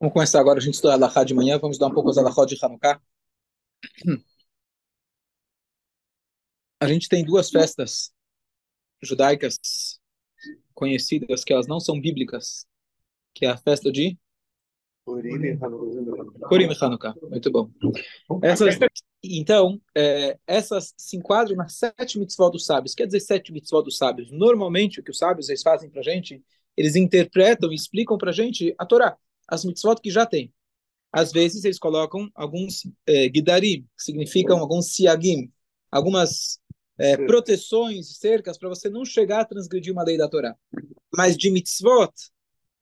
Vamos começar agora, a gente estuda Alahá de manhã, vamos dar um pouco as Alahá de Hanukkah. A gente tem duas festas judaicas conhecidas, que elas não são bíblicas, que é a festa de Purim e Hanukkah. Muito bom. Essas, então, é, essas se enquadram nas sete mitzvot dos sábios. Quer dizer, sete mitzvot dos sábios. Normalmente, o que os sábios eles fazem para a gente, eles interpretam e explicam para a gente a Torá as mitzvot que já tem. Às vezes eles colocam alguns é, guidarim, que significam alguns siagim, algumas é, proteções, cercas, para você não chegar a transgredir uma lei da Torá. Mas de mitzvot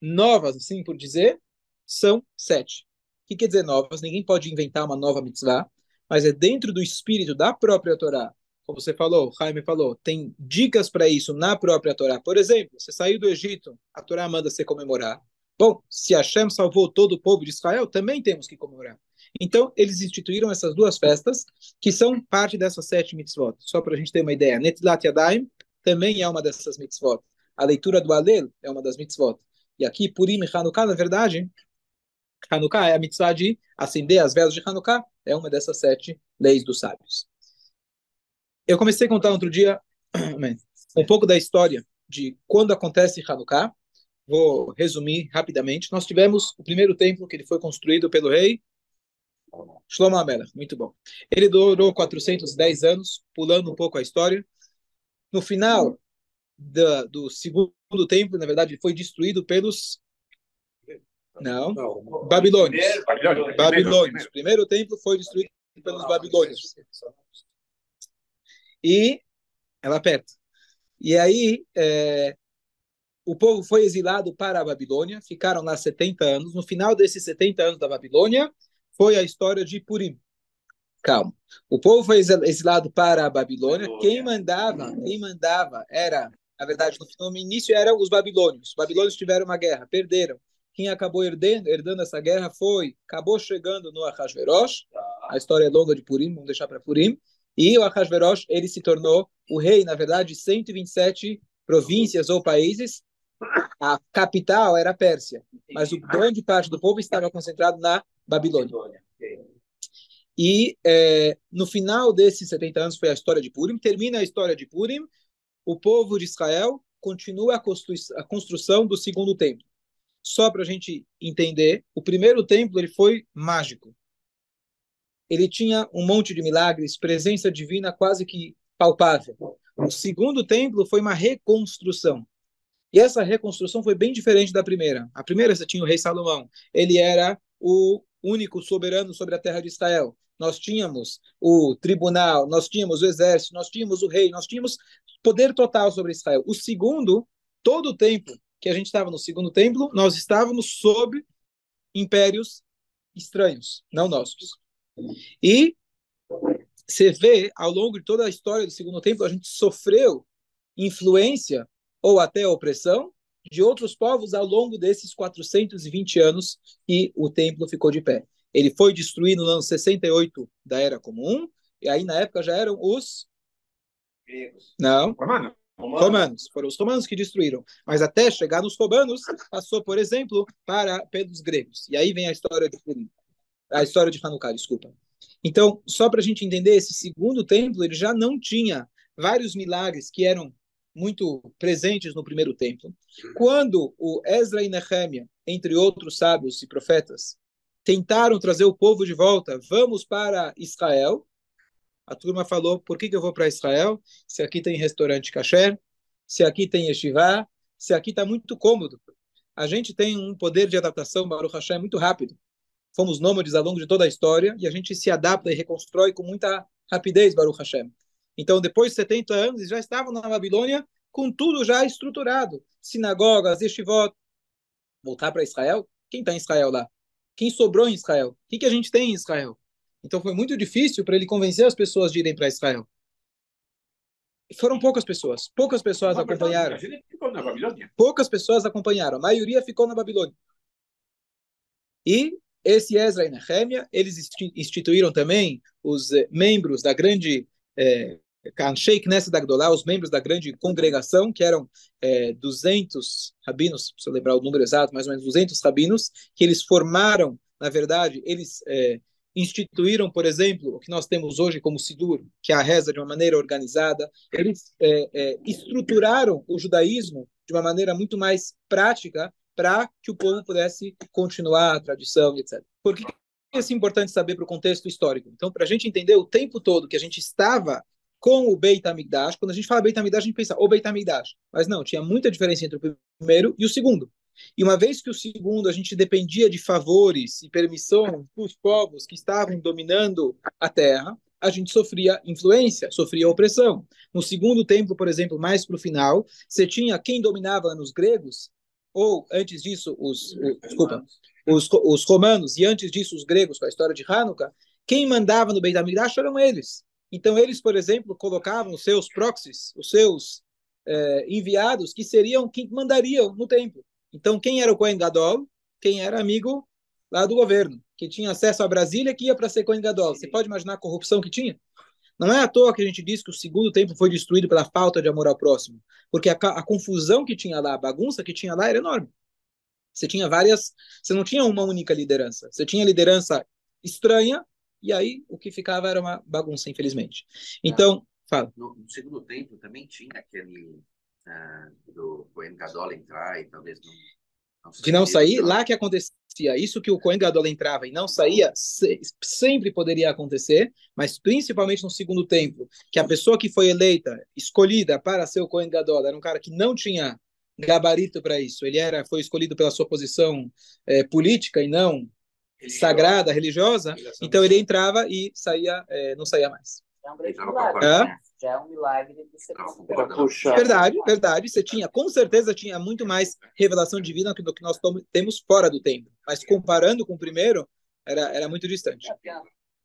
novas, assim por dizer, são sete. O que quer dizer novas? Ninguém pode inventar uma nova mitzvah, mas é dentro do espírito da própria Torá. Como você falou, Jaime falou, tem dicas para isso na própria Torá. Por exemplo, você saiu do Egito, a Torá manda você comemorar. Bom, se Hashem salvou todo o povo de Israel, também temos que comemorar. Então, eles instituíram essas duas festas, que são parte dessas sete mitzvot. Só para a gente ter uma ideia. Netilat Yadayim também é uma dessas mitzvot. A leitura do Alel é uma das mitzvot. E aqui, Purim e Hanukkah, na verdade, Hanukkah é a mitzvah de acender as velas de Hanukkah, é uma dessas sete leis dos sábios. Eu comecei a contar outro dia um pouco da história de quando acontece Hanukkah, Vou resumir rapidamente. Nós tivemos o primeiro templo que ele foi construído pelo rei Shlomo Amelech, muito bom. Ele durou 410 anos, pulando um pouco a história. No final da, do segundo templo, na verdade, foi destruído pelos não, Babilônios. Babilônios. O primeiro templo foi destruído pelos babilônios. E ela perto. E aí, é, o povo foi exilado para a Babilônia, ficaram lá 70 anos. No final desses 70 anos da Babilônia, foi a história de Purim. Calma. O povo foi exilado para a Babilônia. Quem mandava, quem mandava era, na verdade, no, início eram os babilônios. Os babilônios tiveram uma guerra, perderam. Quem acabou herdando, herdando essa guerra foi, acabou chegando no Ahasverosh. A história é longa de Purim, vamos deixar para Purim. E o Ahasverosh, ele se tornou o rei, na verdade, de 127 províncias ou países, a capital era a Pérsia, mas o grande parte do povo estava concentrado na Babilônia. E é, no final desses 70 anos foi a história de Purim, termina a história de Purim, o povo de Israel continua a, constru a construção do segundo templo. Só para a gente entender, o primeiro templo ele foi mágico. Ele tinha um monte de milagres, presença divina quase que palpável. O segundo templo foi uma reconstrução. E essa reconstrução foi bem diferente da primeira. A primeira você tinha o rei Salomão. Ele era o único soberano sobre a terra de Israel. Nós tínhamos o tribunal, nós tínhamos o exército, nós tínhamos o rei, nós tínhamos poder total sobre Israel. O segundo, todo o tempo que a gente estava no segundo templo, nós estávamos sob impérios estranhos, não nossos. E você vê, ao longo de toda a história do segundo templo, a gente sofreu influência ou até a opressão de outros povos ao longo desses 420 anos que o templo ficou de pé. Ele foi destruído no ano 68 da Era Comum, e aí na época já eram os gregos. Não. Romanos. Romanos. Foram os romanos que destruíram. Mas até chegar nos romanos, passou, por exemplo, para pelos gregos. E aí vem a história de a história de Hanukkah, desculpa. Então, só para a gente entender, esse segundo templo ele já não tinha vários milagres que eram muito presentes no primeiro templo. Quando o Ezra e Nehemia, entre outros sábios e profetas, tentaram trazer o povo de volta, vamos para Israel. A turma falou: por que, que eu vou para Israel? Se aqui tem restaurante kasher, se aqui tem yeshiva, se aqui está muito cômodo. A gente tem um poder de adaptação, Baruch Hashem, muito rápido. Fomos nômades ao longo de toda a história e a gente se adapta e reconstrói com muita rapidez, Baruch Hashem. Então, depois de 70 anos, eles já estavam na Babilônia com tudo já estruturado. Sinagogas, yeshivot. Voltar para Israel? Quem está em Israel lá? Quem sobrou em Israel? O que, que a gente tem em Israel? Então foi muito difícil para ele convencer as pessoas de irem para Israel. Foram poucas pessoas. Poucas pessoas acompanharam. Poucas pessoas acompanharam. A maioria ficou na Babilônia. E esse Ezra e Nehemia, eles instituíram também os eh, membros da grande é, Anshei Knesset Agdolá, os membros da grande congregação, que eram é, 200 rabinos, eu lembrar o número exato, mais ou menos 200 rabinos, que eles formaram, na verdade, eles é, instituíram, por exemplo, o que nós temos hoje como Sidur, que é a reza de uma maneira organizada, eles é, é, estruturaram o judaísmo de uma maneira muito mais prática para que o povo pudesse continuar a tradição, etc. Por que é importante saber para o contexto histórico? Então, para a gente entender o tempo todo que a gente estava com o Beit HaMikdash, quando a gente fala Beit HaMikdash, a gente pensa o Beit HaMikdash. Mas não, tinha muita diferença entre o primeiro e o segundo. E uma vez que o segundo a gente dependia de favores e permissão dos povos que estavam dominando a terra, a gente sofria influência, sofria opressão. No segundo templo, por exemplo, mais para o final, você tinha quem dominava nos gregos, ou antes disso, os, os desculpa, os, os romanos, e antes disso, os gregos, com a história de Hanukkah, quem mandava no Beit HaMikdash eram eles. Então, eles, por exemplo, colocavam os seus proxies, os seus eh, enviados, que seriam quem mandariam no templo. Então, quem era o Cohen Gadol? Quem era amigo lá do governo, que tinha acesso a Brasília, que ia para ser Cohen Gadol. Você pode imaginar a corrupção que tinha? Não é à toa que a gente diz que o segundo templo foi destruído pela falta de amor ao próximo, porque a, a confusão que tinha lá, a bagunça que tinha lá era enorme. Você tinha várias, você não tinha uma única liderança. Você tinha liderança estranha e aí o que ficava era uma bagunça, infelizmente. Então, fala. No, no segundo templo também tinha aquele do Cohen Gadol entrar e talvez não, não de não sair, lá que acontecia isso que o Cohen Gadol entrava e não saía, se, sempre poderia acontecer, mas principalmente no segundo templo, que a pessoa que foi eleita, escolhida para ser o Cohen Gadol, era um cara que não tinha gabarito para isso, ele era foi escolhido pela sua posição é, política e não religiosa. sagrada, religiosa, então ele entrava e saía, é, não saía mais. É um grande milagre, né? Já é um milagre de você. Verdade, verdade. Você tinha, com certeza, tinha muito mais revelação divina do que nós temos fora do templo. Mas comparando com o primeiro, era, era muito distante.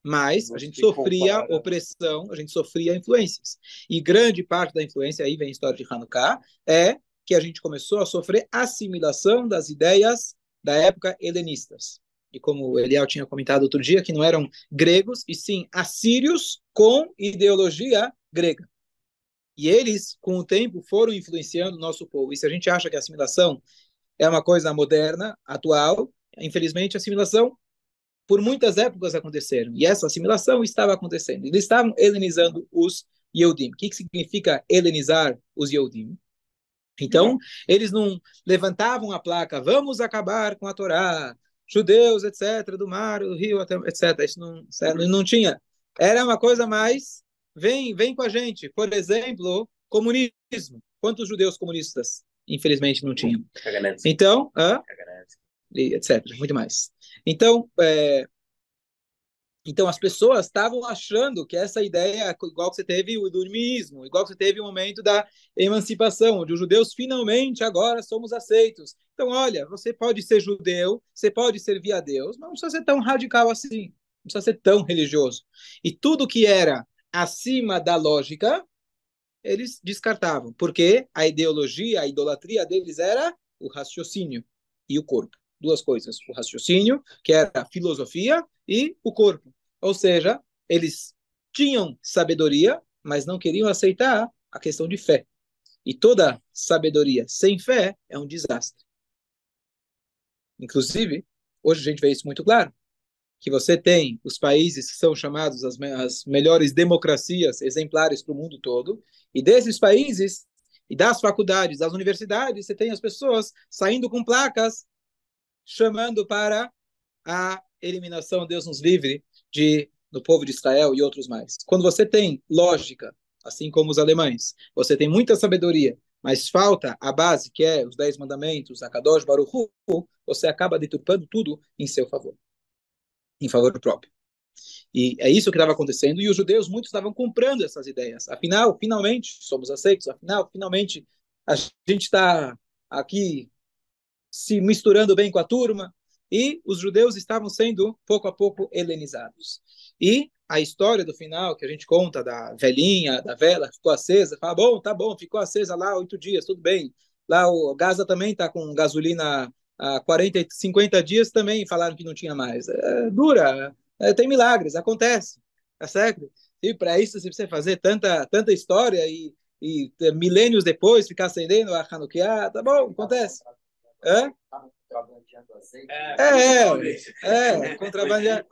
Mas a gente sofria opressão, a gente sofria influências. E grande parte da influência, aí vem a história de Hanukkah, é que a gente começou a sofrer assimilação das ideias da época helenistas e como o Eliel tinha comentado outro dia, que não eram gregos, e sim assírios com ideologia grega. E eles, com o tempo, foram influenciando o nosso povo. E se a gente acha que a assimilação é uma coisa moderna, atual, infelizmente a assimilação por muitas épocas aconteceram. E essa assimilação estava acontecendo. Eles estavam helenizando os Yehudim. O que, que significa helenizar os Yehudim? Então, eles não levantavam a placa, vamos acabar com a Torá, judeus, etc., do mar, do rio, etc. Isso não, não tinha. Era uma coisa mais, vem, vem com a gente. Por exemplo, comunismo. Quantos judeus comunistas, infelizmente, não tinham? Então, etc. Muito mais. Então, é, então, as pessoas estavam achando que essa ideia, igual que você teve o iluminismo, igual que você teve o momento da emancipação, onde os judeus finalmente agora somos aceitos. Então, olha, você pode ser judeu, você pode servir a Deus, mas não precisa ser tão radical assim, não precisa ser tão religioso. E tudo que era acima da lógica, eles descartavam, porque a ideologia, a idolatria deles era o raciocínio e o corpo duas coisas: o raciocínio, que era a filosofia, e o corpo. Ou seja, eles tinham sabedoria, mas não queriam aceitar a questão de fé. E toda sabedoria sem fé é um desastre. Inclusive, hoje a gente vê isso muito claro, que você tem os países que são chamados as, as melhores democracias exemplares para o mundo todo, e desses países e das faculdades, das universidades, você tem as pessoas saindo com placas chamando para a eliminação, Deus nos livre, de, do povo de Israel e outros mais. Quando você tem lógica, assim como os alemães, você tem muita sabedoria, mas falta a base, que é os Dez Mandamentos, a Kadosh Baruch Hu, você acaba deturpando tudo em seu favor, em favor próprio. E é isso que estava acontecendo, e os judeus, muitos estavam comprando essas ideias. Afinal, finalmente, somos aceitos, afinal, finalmente, a gente está aqui se misturando bem com a turma, e os judeus estavam sendo pouco a pouco helenizados. E a história do final que a gente conta da velhinha, da vela, ficou acesa, fala, bom, tá bom, ficou acesa lá oito dias, tudo bem. Lá o Gaza também está com gasolina há 40, 50 dias, também falaram que não tinha mais. É, dura, é, tem milagres, acontece, tá certo? E para isso você precisa fazer tanta, tanta história e, e milênios depois ficar acendendo a Hanukkah. Tá bom, acontece. Hã? É, é, é contrabandear.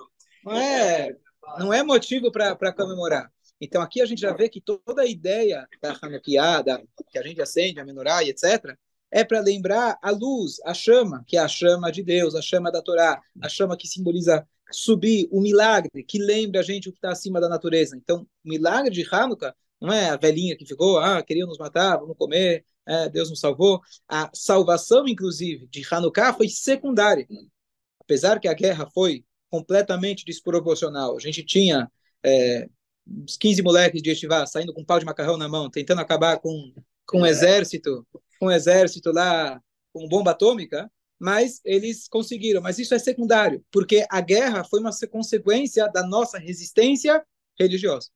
Não é, não é motivo para comemorar. Então aqui a gente já vê que toda a ideia da Hanukkah, da, que a gente acende, a menorá e etc., é para lembrar a luz, a chama, que é a chama de Deus, a chama da Torá, a chama que simboliza subir, o milagre, que lembra a gente o que está acima da natureza. Então, o milagre de Hanukkah não é a velhinha que ficou, ah, queriam nos matar, vamos comer, é, Deus nos salvou. A salvação, inclusive, de Hanukkah foi secundária. Apesar que a guerra foi completamente desproporcional. A gente tinha é, uns 15 moleques de Estivá saindo com um pau de macarrão na mão, tentando acabar com, com um exército, com um exército lá com bomba atômica, mas eles conseguiram. Mas isso é secundário, porque a guerra foi uma consequência da nossa resistência religiosa.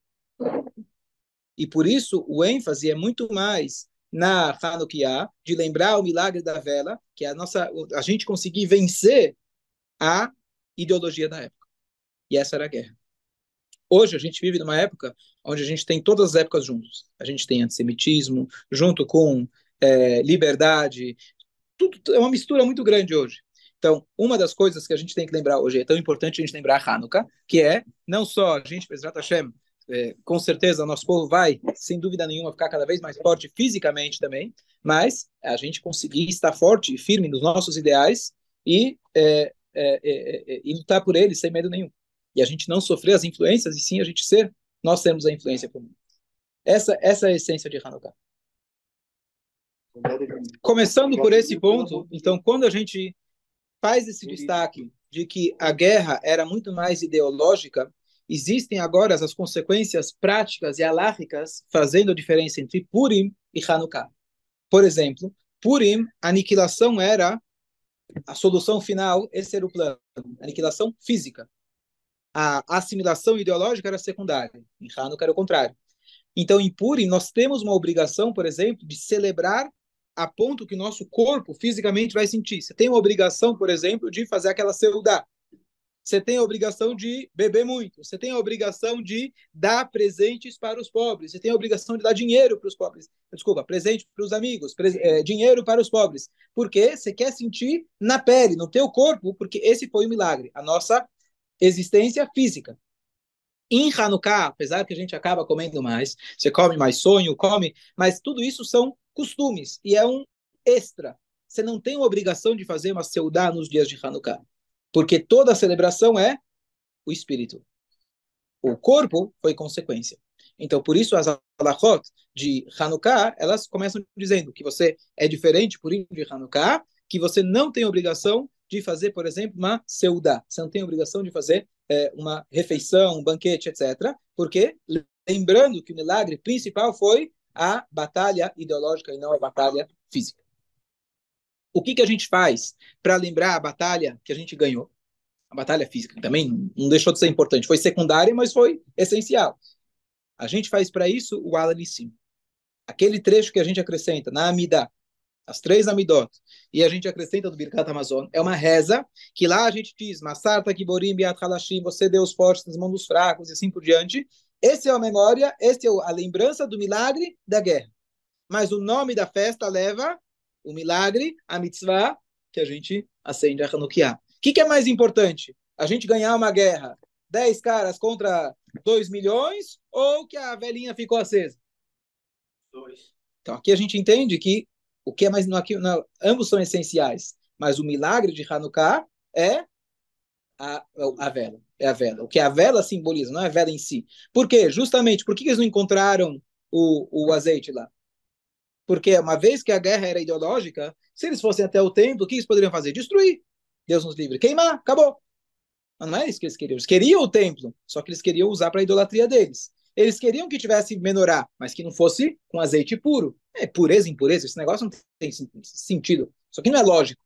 E por isso o ênfase é muito mais na Hanukkah, de lembrar o milagre da vela, que é a nossa a gente conseguir vencer a ideologia da época. E essa era a guerra. Hoje a gente vive numa época onde a gente tem todas as épocas juntos. A gente tem antissemitismo, junto com é, liberdade. Tudo é uma mistura muito grande hoje. Então, uma das coisas que a gente tem que lembrar hoje, é tão importante a gente lembrar Hanukkah, que é não só a gente, Bezrat Hashem, é, com certeza o nosso povo vai, sem dúvida nenhuma, ficar cada vez mais forte fisicamente também, mas a gente conseguir estar forte e firme nos nossos ideais e, é, é, é, é e lutar por eles sem medo nenhum e a gente não sofrer as influências, e sim a gente ser, nós temos a influência mundo. Essa, essa é a essência de Hanukkah. Começando por esse ponto, então, quando a gente faz esse destaque de que a guerra era muito mais ideológica, existem agora as consequências práticas e alárricas fazendo a diferença entre Purim e Hanukkah. Por exemplo, Purim, a aniquilação era a solução final, esse era o plano, aniquilação física a assimilação ideológica era secundária. Em Hanukkah era o contrário. Então, em Purim, nós temos uma obrigação, por exemplo, de celebrar a ponto que nosso corpo fisicamente vai sentir. Você tem uma obrigação, por exemplo, de fazer aquela seudá. Você tem a obrigação de beber muito. Você tem a obrigação de dar presentes para os pobres. Você tem a obrigação de dar dinheiro para os pobres. Desculpa, presente para os amigos, é, dinheiro para os pobres. Porque você quer sentir na pele, no teu corpo, porque esse foi o milagre. A nossa existência física. Em Hanukkah, apesar que a gente acaba comendo mais, você come mais sonho, come, mas tudo isso são costumes e é um extra. Você não tem a obrigação de fazer uma seudá nos dias de Hanukkah, porque toda a celebração é o espírito. O corpo foi consequência. Então, por isso, as alachot de Hanukkah, elas começam dizendo que você é diferente por de Hanukkah, que você não tem obrigação de fazer, por exemplo, uma seudá. Você não tem obrigação de fazer é, uma refeição, um banquete, etc. Porque, lembrando que o milagre principal foi a batalha ideológica e não a batalha física. O que, que a gente faz para lembrar a batalha que a gente ganhou? A batalha física também não deixou de ser importante. Foi secundária, mas foi essencial. A gente faz para isso o Alanissim. Aquele trecho que a gente acrescenta na Amidá, as três amidot, e a gente acrescenta do Birkat Amazon, é uma reza que lá a gente diz, Masarta Kiborim Biat Halashim, você deu os fortes nas mãos dos fracos e assim por diante. Essa é a memória, essa é a lembrança do milagre da guerra. Mas o nome da festa leva o milagre, a mitzvah, que a gente acende a Hanukkah. O que, que é mais importante? A gente ganhar uma guerra, 10 caras contra 2 milhões, ou que a velhinha ficou acesa? Dois. Então aqui a gente entende que o que é mais não, aqui, não, ambos são essenciais, mas o milagre de Hanukkah é a, a vela, é a vela. O que a vela simboliza, não é a vela em si. Por quê? Justamente, por que eles não encontraram o, o azeite lá? Porque uma vez que a guerra era ideológica, se eles fossem até o templo, o que eles poderiam fazer? Destruir. Deus nos livre. Queimar, acabou. Mas não é isso que eles queriam. Eles queriam o templo, só que eles queriam usar para a idolatria deles. Eles queriam que tivesse menorá, mas que não fosse com azeite puro. É pureza, impureza, esse negócio não tem sentido. Isso aqui não é lógico.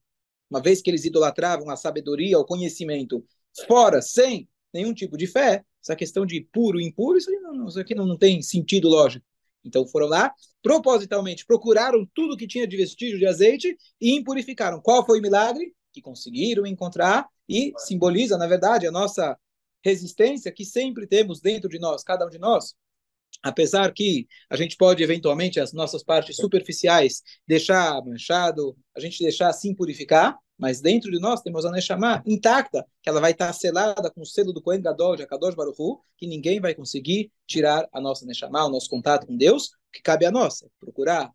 Uma vez que eles idolatravam a sabedoria, o conhecimento, fora, sem nenhum tipo de fé, essa questão de puro e impuro, isso aqui, não, isso aqui não, não tem sentido lógico. Então foram lá, propositalmente, procuraram tudo que tinha de vestígio de azeite e impurificaram. Qual foi o milagre? Que conseguiram encontrar e simboliza, na verdade, a nossa resistência que sempre temos dentro de nós, cada um de nós, apesar que a gente pode eventualmente as nossas partes superficiais deixar manchado, a gente deixar assim purificar, mas dentro de nós temos a Neshama intacta, que ela vai estar selada com o selo do Kohen Gadol, de Akadosh Baruch Hu, que ninguém vai conseguir tirar a nossa Neshama, o nosso contato com Deus, que cabe a nós, é procurar,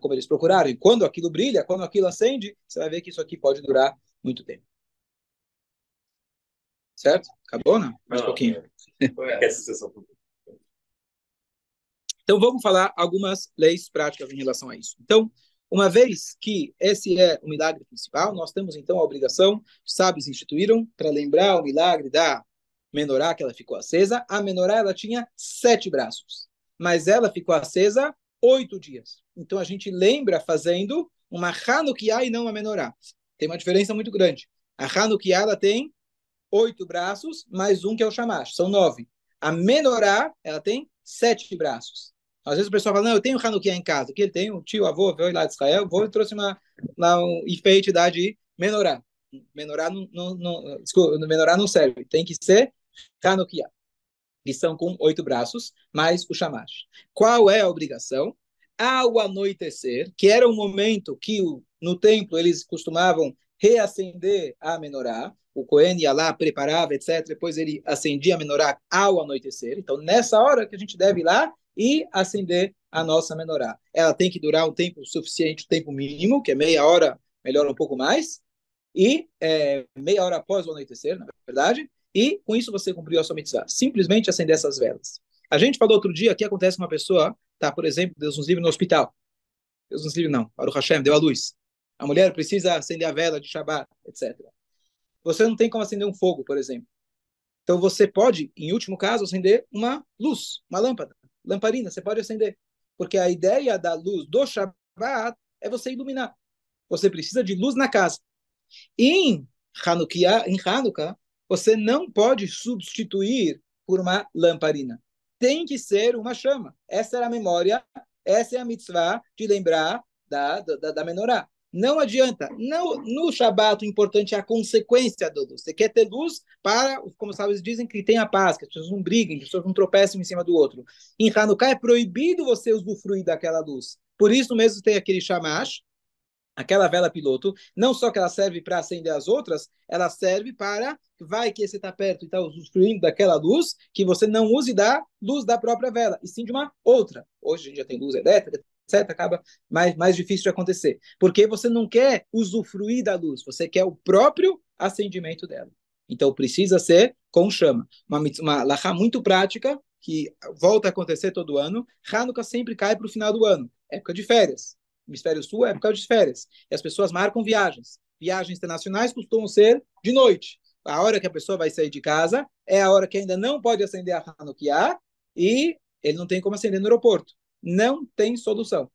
como eles procuraram. E quando aquilo brilha, quando aquilo acende, você vai ver que isso aqui pode durar muito tempo. Certo? Acabou, não? Mais um pouquinho. Então, vamos falar algumas leis práticas em relação a isso. Então, uma vez que esse é o milagre principal, nós temos então a obrigação, os sábios instituíram, para lembrar o milagre da menorá que ela ficou acesa. A menorá ela tinha sete braços, mas ela ficou acesa oito dias. Então a gente lembra fazendo uma Hanukkah e não uma menorá. Tem uma diferença muito grande. A Hanukkah ela tem oito braços, mais um que é o Shamash, são nove. A menorá ela tem sete braços. Às vezes o pessoal fala, não, eu tenho Hanukkah em casa. que ele tem? Um tio, avô, veio lá de Israel, vou e trouxe uma, lá um enfeite da de menorá. Menorá não, não, não, desculpa, menorá não serve. Tem que ser Hanukkah. Que são com oito braços, mais o chamash. Qual é a obrigação? Ao anoitecer, que era um momento que o, no templo eles costumavam reacender a menorá, o Cohen ia lá, preparava, etc. Depois ele acendia a menorá ao anoitecer. Então, nessa hora que a gente deve ir lá e acender a nossa menorá. Ela tem que durar um tempo suficiente, um tempo mínimo, que é meia hora, melhor um pouco mais, e é, meia hora após o anoitecer, na verdade, e com isso você cumpriu a sua mitzvah. Simplesmente acender essas velas. A gente falou outro dia que acontece com uma pessoa, tá, por exemplo, Deus nos livre no hospital. Deus nos livre não, o Hashem, deu a luz. A mulher precisa acender a vela de Shabbat, etc. Você não tem como acender um fogo, por exemplo. Então você pode, em último caso, acender uma luz, uma lâmpada lamparina, você pode acender. Porque a ideia da luz do Shabbat é você iluminar. Você precisa de luz na casa. Em Hanukkah, em Hanukkah, você não pode substituir por uma lamparina. Tem que ser uma chama. Essa é a memória, essa é a mitzvah de lembrar da, da, da menorá. Não adianta. Não, no Shabat, o importante é a consequência da luz. Você quer ter luz para, como sabes, dizem que tenha paz, que as pessoas não briguem, que as pessoas não tropecem em cima do outro. Em Hanukkah é proibido você usufruir daquela luz. Por isso mesmo tem aquele shamash, aquela vela piloto, não só que ela serve para acender as outras, ela serve para, vai que você está perto e está usufruindo daquela luz, que você não use da luz da própria vela, e sim de uma outra. Hoje a gente já tem luz elétrica, etc., acaba mais, mais difícil de acontecer. Porque você não quer usufruir da luz, você quer o próprio acendimento dela. Então precisa ser com chama. Uma, uma lahá muito prática, que volta a acontecer todo ano. Hanukkah sempre cai para o final do ano, época de férias. Hemisfério Sul é época de férias. E as pessoas marcam viagens. Viagens internacionais costumam ser de noite. A hora que a pessoa vai sair de casa é a hora que ainda não pode acender a Hanukkah e ele não tem como acender no aeroporto não tem solução.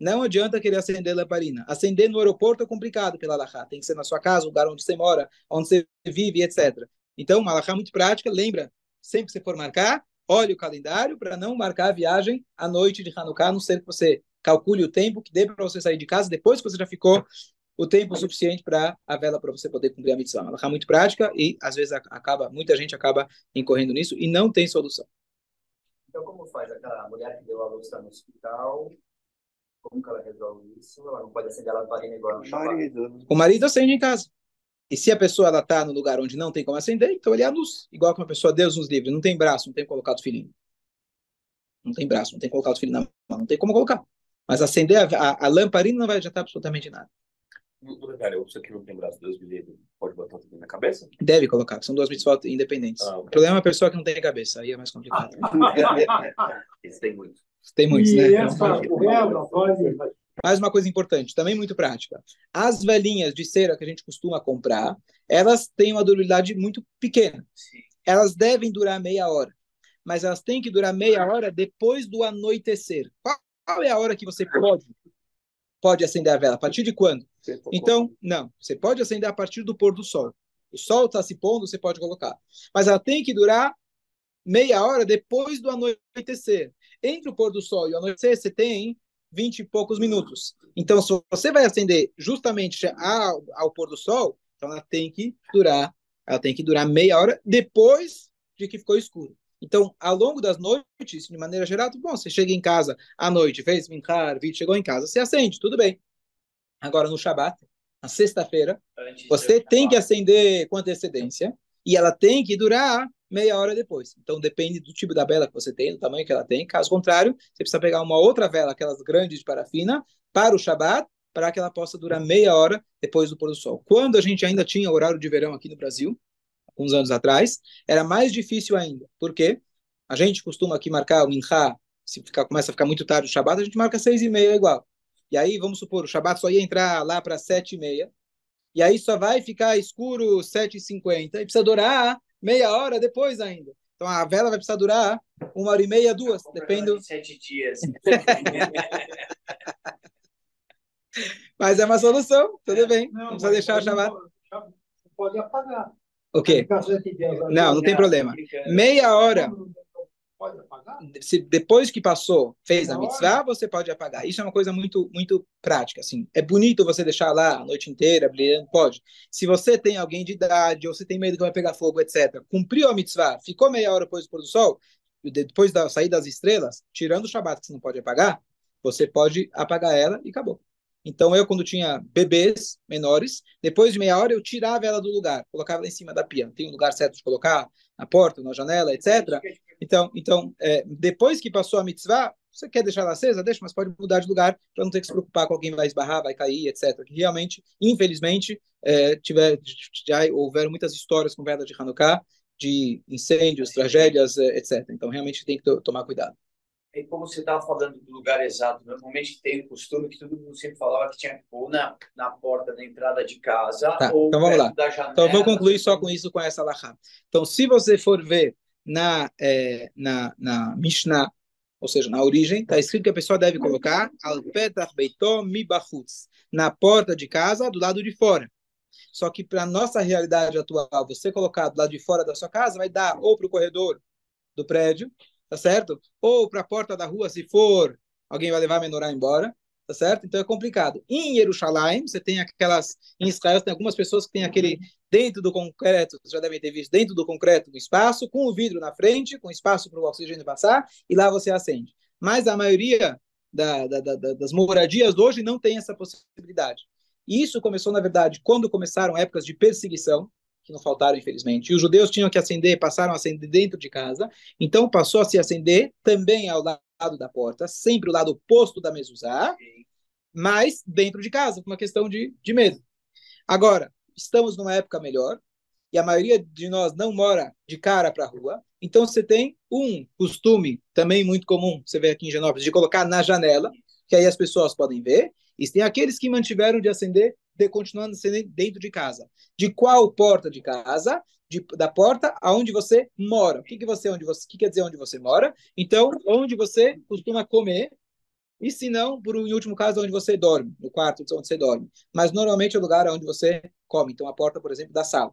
Não adianta querer acender lamparina. Acender no aeroporto é complicado pela Alahá. Tem que ser na sua casa, o lugar onde você mora, onde você vive, etc. Então, uma Alahá muito prática. Lembra, sempre que você for marcar, olhe o calendário para não marcar a viagem à noite de Hanukkah, a não ser que você calcule o tempo que dê para você sair de casa depois que você já ficou o tempo suficiente para a vela para você poder cumprir a mitzvah. Ela é muito prática e às vezes acaba, muita gente acaba incorrendo nisso e não tem solução. Então, como faz? Aquela mulher que deu a luz está no hospital, como que ela resolve isso? Ela não pode acender a lamparina igual no marido. O marido acende em casa. E se a pessoa ela está no lugar onde não tem como acender, então ele é a luz. Igual que uma pessoa, Deus nos livre, não tem braço, não tem colocado filhinho. Não tem braço, não tem colocado filhinho na mão, não tem como colocar. Mas acender a, a, a lamparina não vai adiantar absolutamente nada. No detalhe, a pessoa que não tem braço, Deus me livre, pode botar tudo na cabeça? Deve colocar, são duas mitzvot independentes. Ah, okay. O problema é a pessoa que não tem cabeça, aí é mais complicado. Esse tem muitos. Tem muitos, né? Mais uma coisa importante, também muito prática. As velhinhas de cera que a gente costuma comprar, elas têm uma durabilidade muito pequena. Elas devem durar meia hora, mas elas têm que durar meia hora depois do anoitecer. Qual é a hora que você pode pode acender a vela? A partir de quando? Então, não. Você pode acender a partir do pôr do sol. O sol está se pondo, você pode colocar. Mas ela tem que durar meia hora depois do anoitecer. Entre o pôr do sol e o anoitecer, você tem vinte e poucos minutos. Então, se você vai acender justamente ao, ao pôr do sol, então ela tem que durar ela tem que durar meia hora depois de que ficou escuro. Então, ao longo das noites, de maneira geral, bom, você chega em casa à noite, fez minhar, chegou em casa, você acende, tudo bem. Agora, no Shabat, na sexta-feira, você tem que acender com antecedência e ela tem que durar meia hora depois. Então, depende do tipo da vela que você tem, do tamanho que ela tem. Caso contrário, você precisa pegar uma outra vela, aquelas grandes de parafina, para o Shabat, para que ela possa durar meia hora depois do pôr do sol. Quando a gente ainda tinha horário de verão aqui no Brasil, uns anos atrás, era mais difícil ainda. Por quê? A gente costuma aqui marcar o Minha, se ficar, começa a ficar muito tarde o Shabat, a gente marca seis e meia igual. E aí, vamos supor, o Shabat só ia entrar lá para sete e meia, e aí só vai ficar escuro sete e cinquenta, e precisa durar meia hora depois ainda. Então a vela vai precisar durar uma hora e meia, duas, depende. Sete dias. Mas é uma solução, tudo bem. Não, não precisa deixar o Shabat. Pode apagar. O quê? Não, não tem problema. Meia hora. Se depois que passou, fez a mitzvah, você pode apagar. Isso é uma coisa muito muito prática, assim. É bonito você deixar lá a noite inteira brilhando, pode. Se você tem alguém de idade ou você tem medo que vai pegar fogo, etc. Cumpriu a mitzvah, ficou meia hora depois do pôr do sol, depois da saída das estrelas, tirando o Shabat que você não pode apagar, você pode apagar ela e acabou. Então, eu, quando tinha bebês menores, depois de meia hora, eu tirava ela do lugar, colocava ela em cima da pia. Tem um lugar certo de colocar? Na porta, na janela, etc. Então, então é, depois que passou a mitzvah, você quer deixar ela acesa? Deixa, mas pode mudar de lugar para não ter que se preocupar com alguém vai esbarrar, vai cair, etc. Que realmente, infelizmente, é, tiver, já houveram muitas histórias com vela de Hanukkah, de incêndios, tragédias, é, etc. Então, realmente tem que tomar cuidado. E como você estava falando do lugar exato, normalmente tem o costume que todo mundo sempre falava que tinha que pôr na, na porta da entrada de casa tá, ou então vamos lá. da janela. Então vou concluir só com isso, com essa lahá. Então, se você for ver na, é, na, na Mishnah, ou seja, na origem, está escrito que a pessoa deve colocar al petach beitom na porta de casa, do lado de fora. Só que para nossa realidade atual, você colocar do lado de fora da sua casa vai dar ou para o corredor do prédio, tá certo? Ou para a porta da rua, se for, alguém vai levar a menorá embora, tá certo? Então é complicado. Em Jerusalém, você tem aquelas, em Israel, tem algumas pessoas que têm aquele, dentro do concreto, vocês já devem ter visto, dentro do concreto, um espaço, com o vidro na frente, com espaço para o oxigênio passar, e lá você acende. Mas a maioria da, da, da, das moradias hoje não tem essa possibilidade. E isso começou, na verdade, quando começaram épocas de perseguição, que não faltaram, infelizmente. E os judeus tinham que acender, passaram a acender dentro de casa, então passou a se acender também ao lado da porta, sempre o lado oposto da mezuzá, mas dentro de casa, por uma questão de, de medo. Agora, estamos numa época melhor, e a maioria de nós não mora de cara para a rua, então você tem um costume também muito comum, você vê aqui em Genópolis, de colocar na janela, que aí as pessoas podem ver, e tem aqueles que mantiveram de acender de, continuando sendo dentro de casa. De qual porta de casa? De, da porta aonde você mora. O que, que você, onde você, que quer dizer onde você mora? Então, onde você costuma comer, e se não, por em último caso, onde você dorme, no quarto onde você dorme. Mas normalmente é o lugar onde você come. Então, a porta, por exemplo, da sala.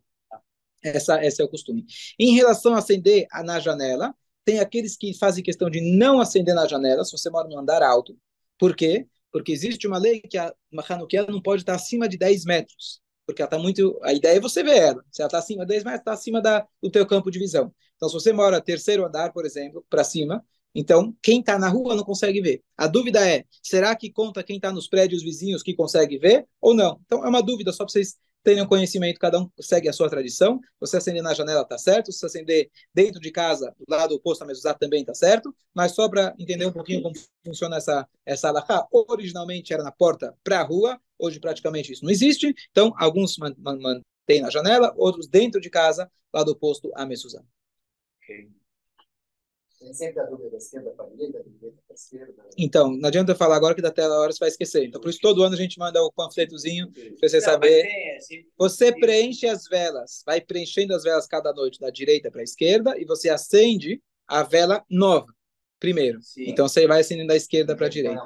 Essa, esse é o costume. Em relação a acender na janela, tem aqueles que fazem questão de não acender na janela, se você mora no andar alto. Por quê? Porque existe uma lei que a Hanukkah não pode estar acima de 10 metros, porque ela está muito... A ideia é você ver ela. Se ela está acima de 10 metros, está acima da, do teu campo de visão. Então, se você mora terceiro andar, por exemplo, para cima, então quem está na rua não consegue ver. A dúvida é, será que conta quem está nos prédios vizinhos que consegue ver ou não? Então, é uma dúvida só para vocês tenham conhecimento, cada um segue a sua tradição. Você acender na janela está certo, se acender dentro de casa, do lado oposto a mezuzá também está certo, mas só para entender um pouquinho como funciona essa, essa alahá, originalmente era na porta para a rua, hoje praticamente isso não existe, então alguns mantêm na janela, outros dentro de casa, lado oposto a mezuzá. Okay. Tem sempre a dúvida da esquerda para a direita, da direita para a esquerda. Então, não adianta eu falar agora que da tela hora você vai esquecer. Então, por isso, todo ano a gente manda o panfletozinho para você não, saber. Tem, assim, você preenche as velas, vai preenchendo as velas cada noite da direita para a esquerda e você acende a vela nova primeiro. Sim. Então, você vai acendendo da esquerda para a direita.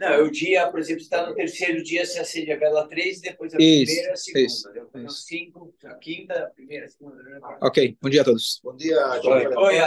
Não, o dia, por exemplo, está no terceiro dia, você acende a vela 3 e depois a isso, primeira, a segunda. Isso, depois isso. cinco, a quinta, a primeira, a segunda. A ok, bom dia a todos. Bom dia, Oi, Oi,